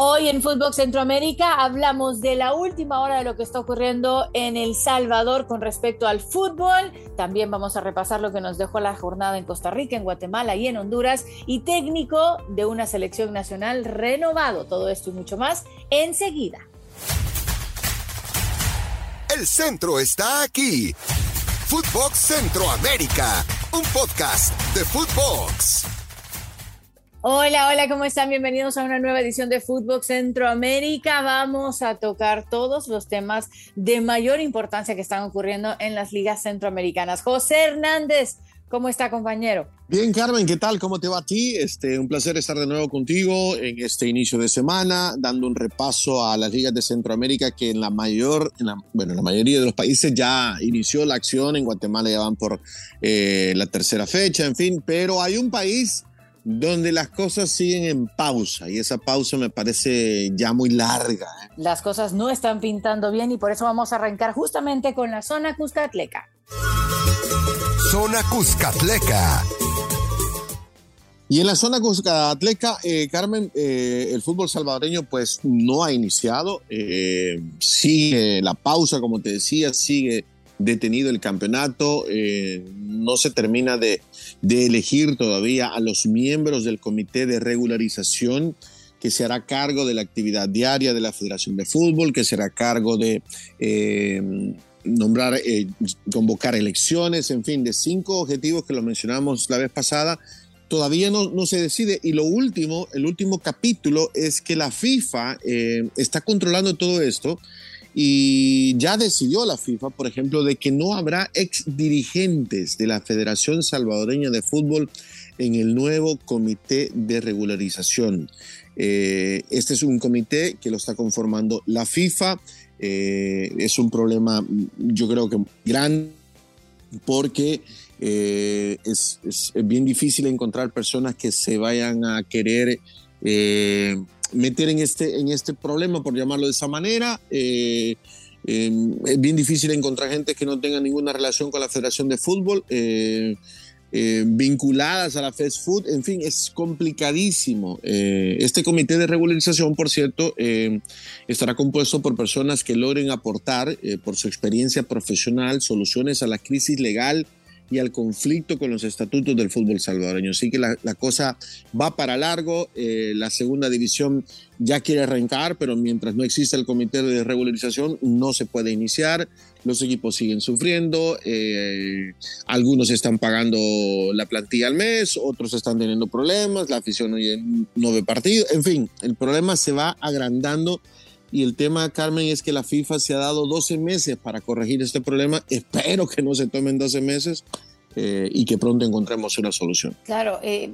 Hoy en Fútbol Centroamérica hablamos de la última hora de lo que está ocurriendo en El Salvador con respecto al fútbol. También vamos a repasar lo que nos dejó la jornada en Costa Rica, en Guatemala y en Honduras. Y técnico de una selección nacional renovado. Todo esto y mucho más enseguida. El centro está aquí. Footbox Centroamérica, un podcast de Footbox. Hola, hola, ¿cómo están? Bienvenidos a una nueva edición de Fútbol Centroamérica. Vamos a tocar todos los temas de mayor importancia que están ocurriendo en las ligas centroamericanas. José Hernández, ¿cómo está, compañero? Bien, Carmen, ¿qué tal? ¿Cómo te va a ti? Este, un placer estar de nuevo contigo en este inicio de semana, dando un repaso a las ligas de Centroamérica que en la mayor, en la, bueno, en la mayoría de los países ya inició la acción. En Guatemala ya van por eh, la tercera fecha, en fin, pero hay un país donde las cosas siguen en pausa y esa pausa me parece ya muy larga. ¿eh? Las cosas no están pintando bien y por eso vamos a arrancar justamente con la zona Cuscatleca. Zona Cuscatleca. Y en la zona Cuscatleca, eh, Carmen, eh, el fútbol salvadoreño pues no ha iniciado, sigue la pausa, como te decía, sigue detenido el campeonato, no se termina de, de elegir todavía a los miembros del comité de regularización que se hará cargo de la actividad diaria de la Federación de Fútbol, que será cargo de eh, nombrar, eh, convocar elecciones, en fin, de cinco objetivos que lo mencionamos la vez pasada, todavía no, no se decide. Y lo último, el último capítulo es que la FIFA eh, está controlando todo esto y ya decidió la FIFA, por ejemplo, de que no habrá ex dirigentes de la Federación Salvadoreña de Fútbol en el nuevo comité de regularización. Eh, este es un comité que lo está conformando la FIFA. Eh, es un problema, yo creo que grande, porque eh, es, es, bien difícil encontrar personas que se vayan a querer meter en este, en este problema, por llamarlo de esa manera. Eh, eh, es bien difícil encontrar gente que no tenga ninguna relación con la Federación de Fútbol, eh, vinculadas a la fast food, en fin, es complicadísimo. este comité de regularización, por cierto, estará compuesto por personas que logren aportar, por su experiencia profesional, soluciones a la crisis legal y al conflicto con los estatutos del fútbol salvadoreño. Así que la, cosa va para largo, eh, la segunda división ya quiere arrancar, pero mientras no exista el comité de regularización no se puede iniciar, los equipos siguen sufriendo, eh, algunos están pagando la plantilla al mes, otros están teniendo problemas, la afición no ve partido, en fin, el problema se va agrandando y el tema, Carmen, es que la FIFA se ha dado 12 meses para corregir este problema. Espero que no se tomen 12 meses eh, y que pronto encontremos una solución. Claro, eh,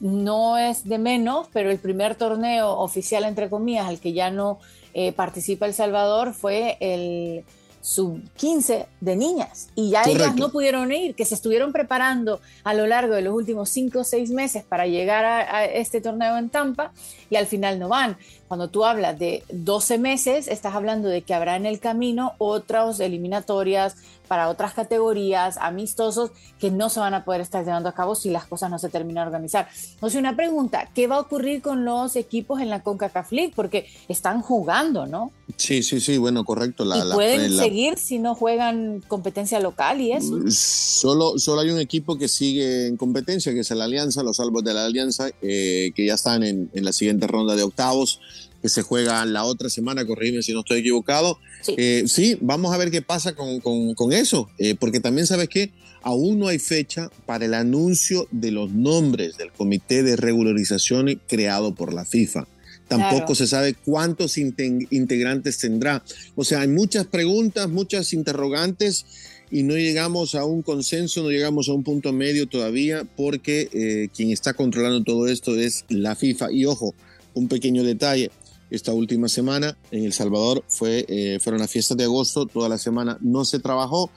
no es de menos, pero el primer torneo oficial, entre comillas, al que ya no eh, participa El Salvador fue el sub 15 de niñas y ya ellas no pudieron ir, que se estuvieron preparando a lo largo de los últimos 5 o 6 meses para llegar a, este torneo en Tampa y al final no van. Cuando tú hablas de 12 meses, estás hablando de que habrá en el camino otras eliminatorias para otras categorías, amistosos, que no se van a poder estar llevando a cabo si las cosas no se terminan de organizar. O sea, una pregunta, ¿qué va a ocurrir con los equipos en la CONCACAF League? Porque están jugando, ¿no? Sí, sí, sí, bueno, correcto. La, ¿Y pueden seguir si no juegan competencia local y eso? Solo, solo hay un equipo que sigue en competencia, que es la Alianza, los Salvos de la Alianza, eh, que ya están en, en la siguiente ronda de octavos que se juega la otra semana, corrígeme si no estoy equivocado. Sí, eh, sí vamos a ver qué pasa con, con, eso, eh, porque también sabes que aún no hay fecha para el anuncio de los nombres del comité de regularización creado por la FIFA. Tampoco se sabe cuántos integrantes tendrá. O sea, hay muchas preguntas, muchas interrogantes y no llegamos a un consenso, no llegamos a un punto medio todavía porque eh, quien está controlando todo esto es la FIFA. Y ojo, un pequeño detalle, esta última semana. En El Salvador fue, eh, fueron las fiestas de agosto, toda la semana no se trabajó,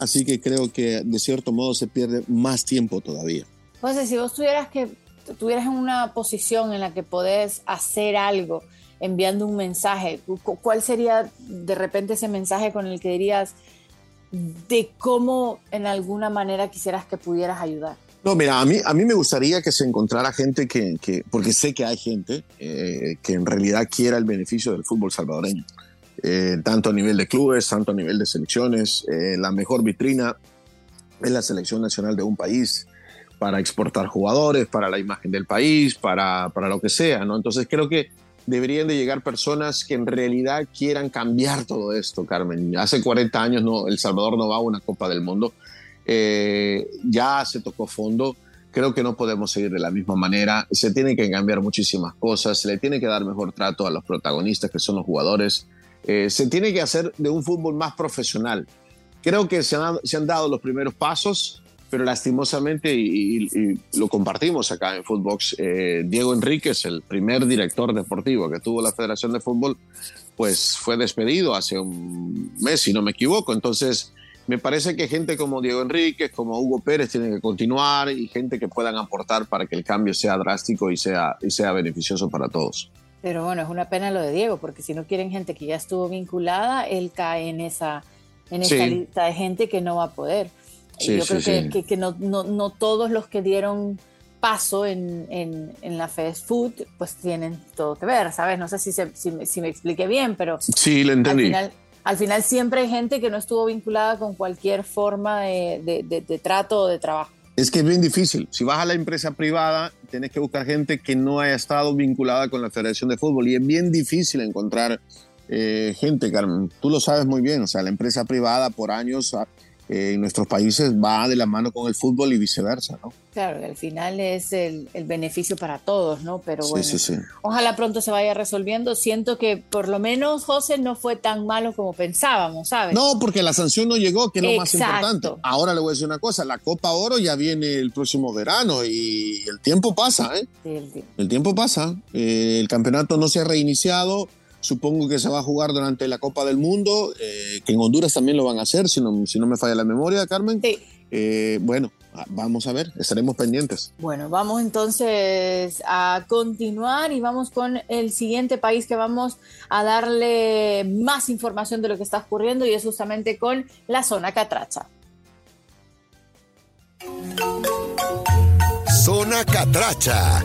así que creo que de cierto modo se pierde más tiempo todavía. José, si vos tuvieras que tuvieras una posición en la que podés hacer algo enviando un mensaje, ¿cuál sería de repente ese mensaje con el que dirías de cómo en alguna manera quisieras que pudieras ayudar? No, mira, a mí, a mí me gustaría que se encontrara gente que, que porque sé que hay gente eh, que en realidad quiera el beneficio del fútbol salvadoreño, eh, tanto a nivel de clubes, tanto a nivel de selecciones. Eh, la mejor vitrina es la selección nacional de un país para exportar jugadores, para la imagen del país, para, para lo que sea, ¿no? Entonces creo que deberían de llegar personas que en realidad quieran cambiar todo esto, Carmen. Hace 40 años no, El Salvador no va a una Copa del Mundo eh, ya se tocó fondo. Creo que no podemos seguir de la misma manera. Se tienen que cambiar muchísimas cosas. Se le tiene que dar mejor trato a los protagonistas, que son los jugadores. Eh, se tiene que hacer de un fútbol más profesional. Creo que se han, se han dado los primeros pasos, pero lastimosamente, y, lo compartimos acá en Footbox, eh, Diego Enríquez, el primer director deportivo que tuvo la Federación de Fútbol, pues fue despedido hace un mes, si no me equivoco. Entonces, me parece que gente como Diego Enríquez, como Hugo Pérez tienen que continuar y gente que puedan aportar para que el cambio sea drástico y sea, y sea beneficioso para todos. Pero bueno, es una pena lo de Diego, porque si no quieren gente que ya estuvo vinculada, él cae en esa, en esa lista de gente que no va a poder. Yo creo que, que, no, no, no, todos los que dieron paso en, en, en, la fast food, pues tienen todo que ver, ¿sabes? No sé si, si, si me expliqué bien, pero... Sí, lo entendí. Al final, al final siempre hay gente que no estuvo vinculada con cualquier forma de, trato o de trabajo. Es que es bien difícil. Si vas a la empresa privada, tienes que buscar gente que no haya estado vinculada con la Federación de Fútbol y es bien difícil encontrar eh, gente, Carmen. Tú lo sabes muy bien. O sea, la empresa privada por años eh, en nuestros países va de la mano con el fútbol y viceversa, ¿no? Claro, al final es el, beneficio para todos, ¿no? Pero bueno, ojalá pronto se vaya resolviendo. Siento que por lo menos José no fue tan malo como pensábamos, ¿sabes? No, porque la sanción no llegó, que es lo más importante. Ahora le voy a decir una cosa, la Copa Oro ya viene el próximo verano y el tiempo pasa, ¿eh? el, tiempo. pasa. Eh, el campeonato no se ha reiniciado Supongo que se va a jugar durante la Copa del Mundo, eh, que en Honduras también lo van a hacer, si no, si no me falla la memoria, Carmen. Sí. Eh, bueno, vamos a ver, estaremos pendientes. Bueno, vamos entonces a continuar y vamos con el siguiente país que vamos a darle más información de lo que está ocurriendo y es justamente con la zona Catracha. Zona Catracha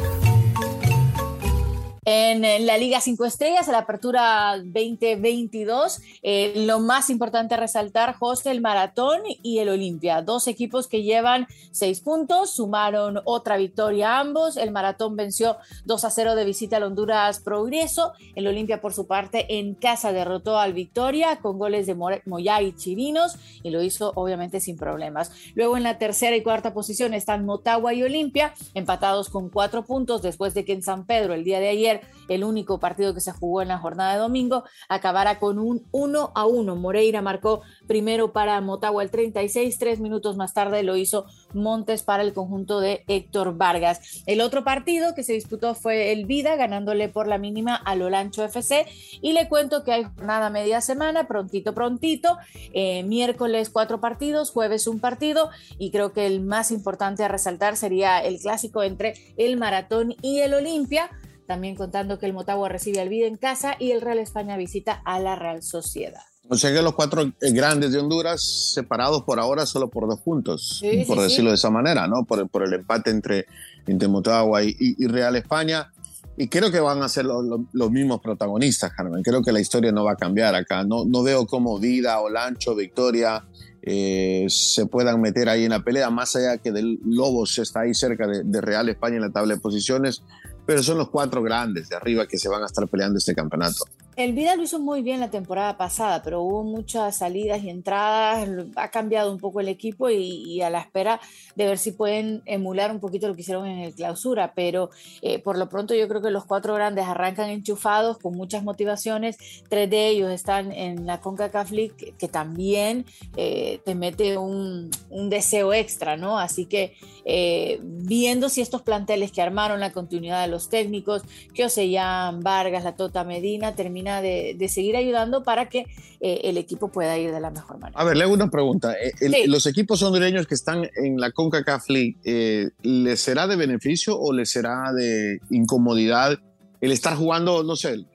en la Liga 5 Estrellas, a la apertura 2022, eh, lo más importante resaltar, José, el Maratón y el Olimpia, dos equipos que llevan seis puntos, sumaron otra victoria ambos, el Maratón venció 2 a 0 de visita al Honduras Progreso, el Olimpia por su parte en casa derrotó al Victoria con goles de Moya y Chirinos y lo hizo obviamente sin problemas. Luego en la tercera y cuarta posición están Motagua y Olimpia, empatados con cuatro puntos después de que en San Pedro el día de ayer el único partido que se jugó en la jornada de domingo, acabará con un 1 a 1. Moreira marcó primero para Motagua el 36, tres minutos más tarde lo hizo Montes para el conjunto de Héctor Vargas. El otro partido que se disputó fue el Vida, ganándole por la mínima a Lolancho FC. Y le cuento que hay jornada media semana, prontito, prontito. Eh, miércoles cuatro partidos, jueves un partido. Y creo que el más importante a resaltar sería el clásico entre el Maratón y el Olimpia también contando que el Motagua recibe al Vida en casa y el Real España visita a la Real Sociedad. O sea que los cuatro eh, grandes de Honduras separados por ahora solo por dos puntos, por decirlo de esa manera, ¿no? Por, por el empate entre, entre Motagua y, Real España. Y creo que van a ser los mismos protagonistas, Carmen. Creo que la historia no va a cambiar acá. No, no veo cómo Vida, Olancho, Victoria eh, se puedan meter ahí en la pelea, más allá que del Lobos está ahí cerca de, de Real España en la tabla de posiciones pero son los cuatro grandes de arriba que se van a estar peleando este campeonato. El Vida lo hizo muy bien la temporada pasada, pero hubo muchas salidas y entradas, ha cambiado un poco el equipo y, a la espera de ver si pueden emular un poquito lo que hicieron en el clausura, pero eh, por lo pronto yo creo que los cuatro grandes arrancan enchufados con muchas motivaciones, tres de ellos están en la CONCACAF League que, también eh, te mete un, deseo extra, ¿no? Así que eh, viendo si estos planteles que armaron la continuidad de los técnicos, que Oseyan, Vargas, la Tota Medina, de, seguir ayudando para que eh, el equipo pueda ir de la mejor manera. A ver, le hago una pregunta. Eh, ¿Los equipos hondureños que están en la CONCACAF League, eh, ¿les será de beneficio o les será de incomodidad el estar jugando, no sé,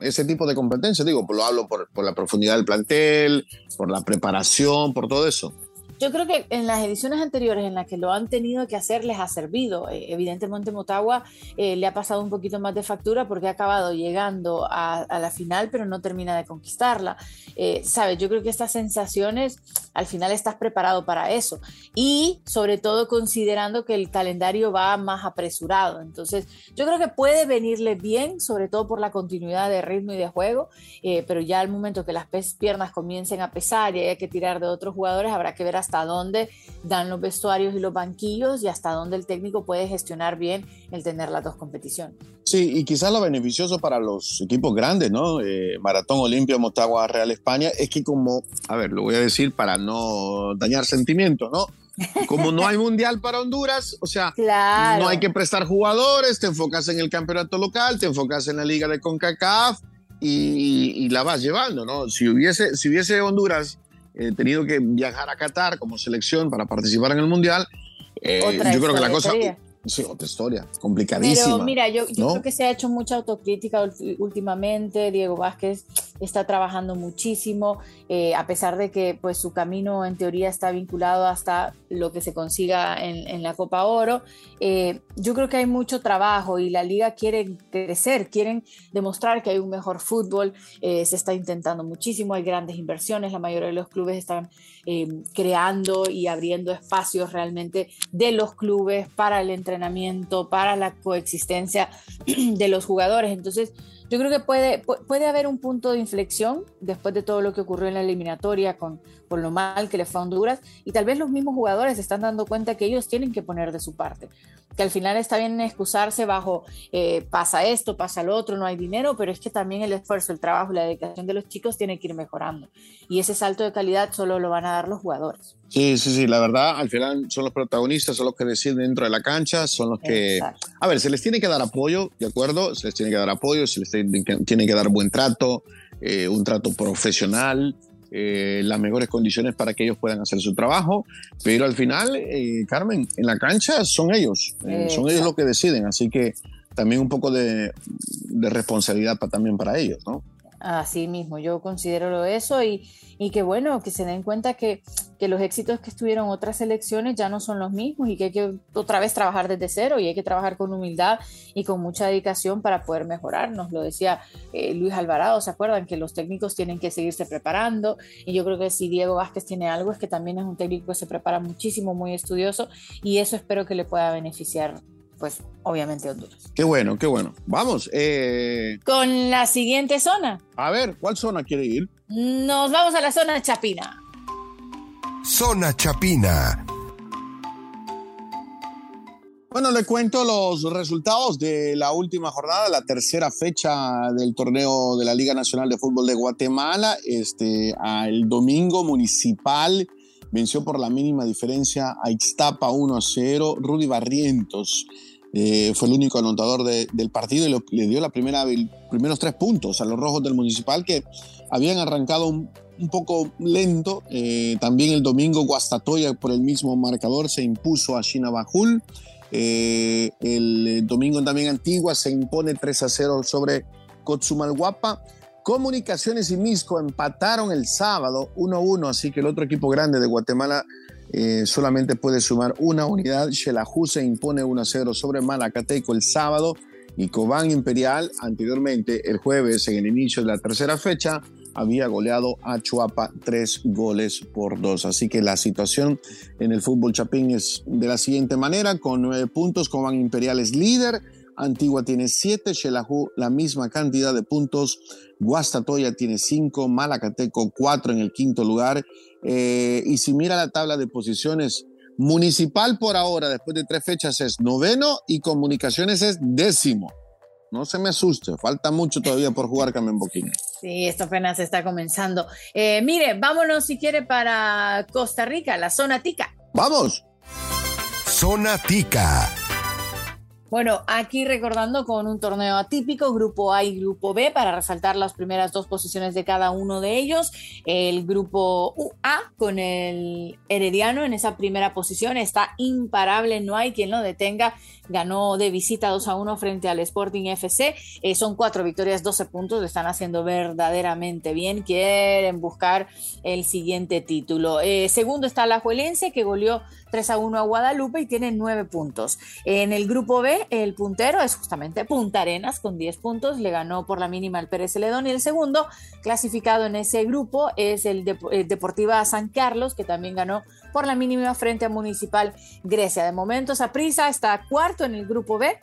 ese tipo de competencia? Digo, lo hablo por, por la profundidad del plantel, por la preparación, por todo eso. Yo creo que en las ediciones anteriores en las que lo han tenido que hacer les ha servido. Eh, evidentemente Motagua eh, le ha pasado un poquito más de factura porque ha acabado llegando a, la final pero no termina de conquistarla. Eh, ¿Sabes? Yo creo que estas sensaciones al final estás preparado para eso y sobre todo considerando que el calendario va más apresurado. Entonces yo creo que puede venirle bien, sobre todo por la continuidad de ritmo y de juego, pero ya al momento que las piernas comiencen a pesar y hay que tirar de otros jugadores, habrá que ver hasta dónde dan los vestuarios y los banquillos y hasta dónde el técnico puede gestionar bien el tener las dos competiciones. Sí, y quizás lo beneficioso para los equipos grandes, ¿no? Eh, Maratón Olimpia, Motagua, Real España, es que como, a ver, lo voy a decir para no dañar sentimientos, ¿no? Como no hay mundial para Honduras, o sea, no hay que prestar jugadores, te enfocas en el campeonato local, te enfocas en la liga de CONCACAF y, la vas llevando, ¿no? Si hubiese, si hubiese Honduras eh, tenido que viajar a Qatar como selección para participar en el mundial, eh, yo creo que la cosa, Sí, otra historia, complicadísima. Pero mira, yo, creo que se ha hecho mucha autocrítica últimamente. Diego Vázquez está trabajando muchísimo, eh, a pesar de que pues, su camino en teoría está vinculado hasta lo que se consiga en, la Copa Oro. Eh, yo creo que hay mucho trabajo y la liga quiere crecer, quieren demostrar que hay un mejor fútbol. Eh, se está intentando muchísimo, hay grandes inversiones, la mayoría de los clubes están creando y abriendo espacios realmente de los clubes para el entrenamiento para la coexistencia de los jugadores. Entonces, yo creo que puede, puede haber un punto de inflexión después de todo lo que ocurrió en la eliminatoria con, con lo mal que le fue a Honduras y tal vez los mismos jugadores se están dando cuenta que ellos tienen que poner de su parte, que al final está bien excusarse bajo eh, pasa esto, pasa lo otro, no hay dinero, pero es que también el esfuerzo, el trabajo, la dedicación de los chicos tiene que ir mejorando y ese salto de calidad solo lo van a dar los jugadores. Sí, sí, sí, la verdad, al final son los protagonistas, son los que deciden dentro de la cancha, son los que... A ver, se les tiene que dar apoyo, ¿de acuerdo? Se les tiene que dar apoyo, se les tiene que dar buen trato, eh, un trato profesional, eh, las mejores condiciones para que ellos puedan hacer su trabajo, pero al final, eh, Carmen, en la cancha son ellos, son ellos los que deciden, así que también un poco de, de responsabilidad para, también para ellos, ¿no? Así mismo, yo considero eso y, y que bueno, que se den cuenta que, que, los éxitos que estuvieron otras elecciones ya no son los mismos y que hay que otra vez trabajar desde cero y hay que trabajar con humildad y con mucha dedicación para poder mejorar. Nos lo decía eh, Luis Alvarado, ¿se acuerdan? Que los técnicos tienen que seguirse preparando y yo creo que si Diego Vázquez tiene algo es que también es un técnico que se prepara muchísimo, muy estudioso y eso espero que le pueda beneficiar pues obviamente Honduras. Qué bueno, qué bueno. Vamos. Eh, Con la siguiente zona. A ver, ¿cuál zona quiere ir? Nos vamos a la zona Chapina. Zona Chapina. Bueno, le cuento los resultados de la última jornada, la tercera fecha del torneo de la Liga Nacional de Fútbol de Guatemala. Este, el domingo municipal venció por la mínima diferencia a Ixtapa 1 a 0. Rudy Barrientos eh, fue el único anotador del partido y le dio primera, primeros tres puntos a los rojos del Municipal que habían arrancado un, poco lento. Eh, también el domingo Guastatoya por el mismo marcador se impuso a Shinabajul. Eh, el domingo también Antigua se impone 3 a 0 sobre Cotzumalguapa. Comunicaciones y Misco empataron el sábado 1-1, así que el otro equipo grande de Guatemala eh, solamente puede sumar una unidad. Xelajú se impone 1-0 sobre Malacateco el sábado y Cobán Imperial anteriormente el jueves en el inicio de la tercera fecha había goleado a Chuapa tres goles por dos. Así que la situación en el fútbol chapín es de la siguiente manera, con nueve puntos, Cobán Imperial es líder, Antigua tiene siete, Xelajú la misma cantidad de puntos, Guastatoya tiene cinco, Malacateco cuatro en el quinto lugar. Eh, y si mira la tabla de posiciones, Municipal por ahora, después de tres fechas, es noveno y Comunicaciones es décimo. No se me asuste, falta mucho todavía por jugar Carmen Boquín. Sí, esto apenas está comenzando. Eh, mire, vámonos si quiere para Costa Rica, la zona tica. ¡Vamos! Zona tica. Bueno, aquí recordando con un torneo atípico, grupo A y grupo B, para resaltar las primeras dos posiciones de cada uno de ellos. El grupo A con el Herediano en esa primera posición está imparable, no hay quien lo detenga. Ganó de visita 2 a 1 frente al Sporting FC. Eh, son cuatro victorias, 12 puntos, lo están haciendo verdaderamente bien. Quieren buscar el siguiente título. Eh, segundo está la Juelense, que goleó 3 a 1 a Guadalupe y tiene 9 puntos. En el grupo B, el puntero es justamente Punta Arenas con 10 puntos, le ganó por la mínima al Pérez Celedón y el segundo clasificado en ese grupo es el, Deportiva San Carlos, que también ganó por la mínima frente a Municipal Grecia. De momento, Saprissa está cuarto en el grupo B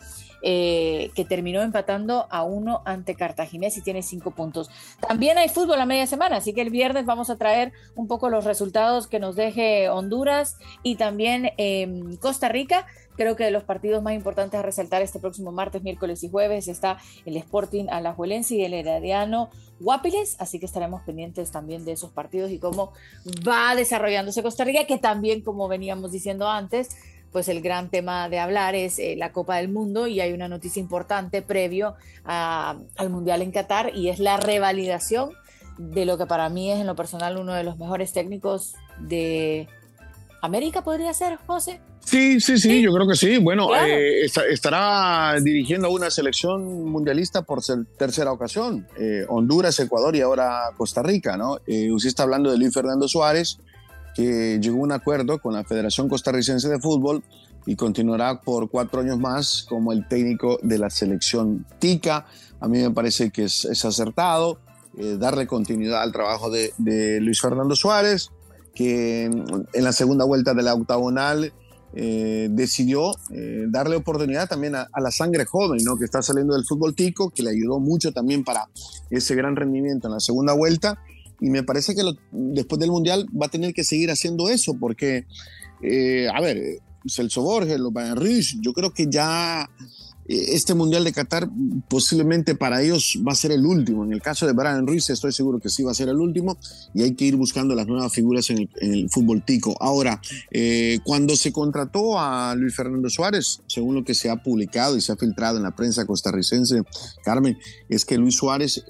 eh, que terminó empatando a uno ante Cartaginés y tiene cinco puntos. También hay fútbol a media semana, así que el viernes vamos a traer un poco los resultados que nos deje Honduras y también em, Costa Rica. Creo que de los partidos más importantes a resaltar este próximo martes, miércoles y jueves está el Sporting Alajuelense y el Herediano Guapiles, así que estaremos pendientes también de esos partidos y cómo va desarrollándose Costa Rica, que también, como veníamos diciendo antes, pues el gran tema de hablar es eh, la Copa del Mundo y hay una noticia importante previo al Mundial en Qatar y es la revalidación de lo que para mí es en lo personal uno de los mejores técnicos de América, podría ser, José. Sí, sí, sí, yo creo que sí. Bueno, eh, estará dirigiendo una selección mundialista por tercera ocasión. Eh, Honduras, Ecuador y ahora Costa Rica, ¿no? usted está hablando de Luis Fernando Suárez, que llegó a un acuerdo con la Federación Costarricense de Fútbol y continuará por cuatro años más como el técnico de la selección TICA. A mí me parece que es, acertado eh, darle continuidad al trabajo de, Luis Fernando Suárez, que en la segunda vuelta de la octagonal eh, decidió eh, darle oportunidad también a, la sangre joven, ¿no? que está saliendo del fútbol tico, que le ayudó mucho también para ese gran rendimiento en la segunda vuelta y me parece que después del Mundial va a tener que seguir haciendo eso, porque, eh, a ver, Celso Borges, los Bayern yo creo que ya este Mundial de Qatar posiblemente para ellos va a ser el último. En el caso de Brian Ruiz estoy seguro que sí va a ser el último y hay que ir buscando las nuevas figuras en el, fútbol tico. Ahora, eh, cuando se contrató a Luis Fernando Suárez, según lo que se ha publicado y se ha filtrado en la prensa costarricense, Carmen, es que Luis Suárez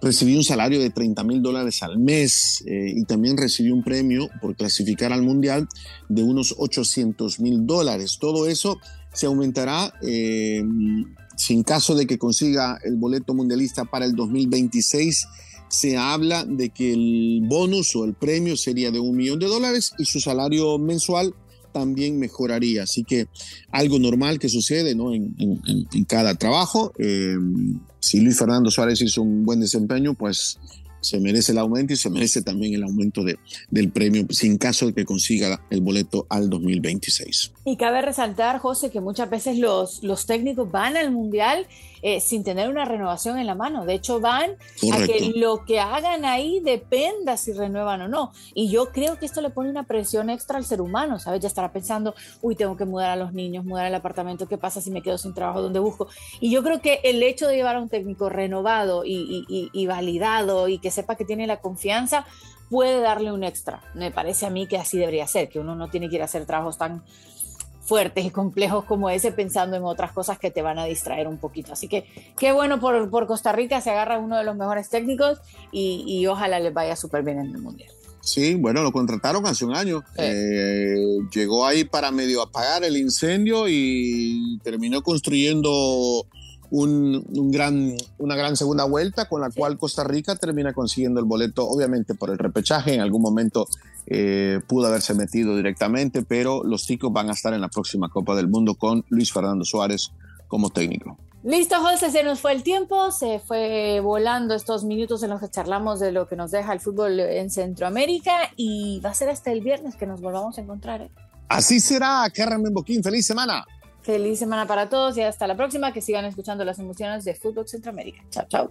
recibió un salario de 30 mil dólares al mes eh, y también recibió un premio por clasificar al Mundial de unos 800 mil dólares. Todo eso se aumentará eh, sin caso de que consiga el boleto mundialista para el 2026. Se habla de que el bonus o el premio sería de un millón de dólares y su salario mensual también mejoraría. Así que algo normal que sucede ¿no? en, cada trabajo. Eh, si Luis Fernando Suárez hizo un buen desempeño, pues se merece el aumento y se merece también el aumento de, del premio sin caso de que consiga el boleto al 2026. Y cabe resaltar, José, que muchas veces los, los técnicos van al Mundial eh, sin tener una renovación en la mano. De hecho, van a que lo que hagan ahí dependa si renuevan o no. Y yo creo que esto le pone una presión extra al ser humano, ¿sabes? Ya estará pensando, uy, tengo que mudar a los niños, mudar el apartamento, ¿qué pasa si me quedo sin trabajo? ¿Dónde busco? Y yo creo que el hecho de llevar a un técnico renovado y, y validado y que sepa que tiene la confianza, puede darle un extra. Me parece a mí que así debería ser, que uno no tiene que ir a hacer trabajos tan fuertes y complejos como ese pensando en otras cosas que te van a distraer un poquito. Así que qué bueno por, por Costa Rica, se agarra uno de los mejores técnicos y, ojalá les vaya súper bien en el Mundial. Sí, bueno, lo contrataron hace un año. Eh, llegó ahí para medio apagar el incendio y terminó construyendo un, gran, una gran segunda vuelta con la cual Costa Rica termina consiguiendo el boleto, obviamente por el repechaje, en algún momento eh, pudo haberse metido directamente, pero los ticos van a estar en la próxima Copa del Mundo con Luis Fernando Suárez como técnico. Listo, José, se nos fue el tiempo, se fue volando estos minutos en los que charlamos de lo que nos deja el fútbol en Centroamérica y va a ser hasta el viernes que nos volvamos a encontrar. ¿eh? Así será, Carmen Boquín, feliz semana. Feliz semana para todos y hasta la próxima, que sigan escuchando las emociones de Fútbol Centroamérica. Chao, chao.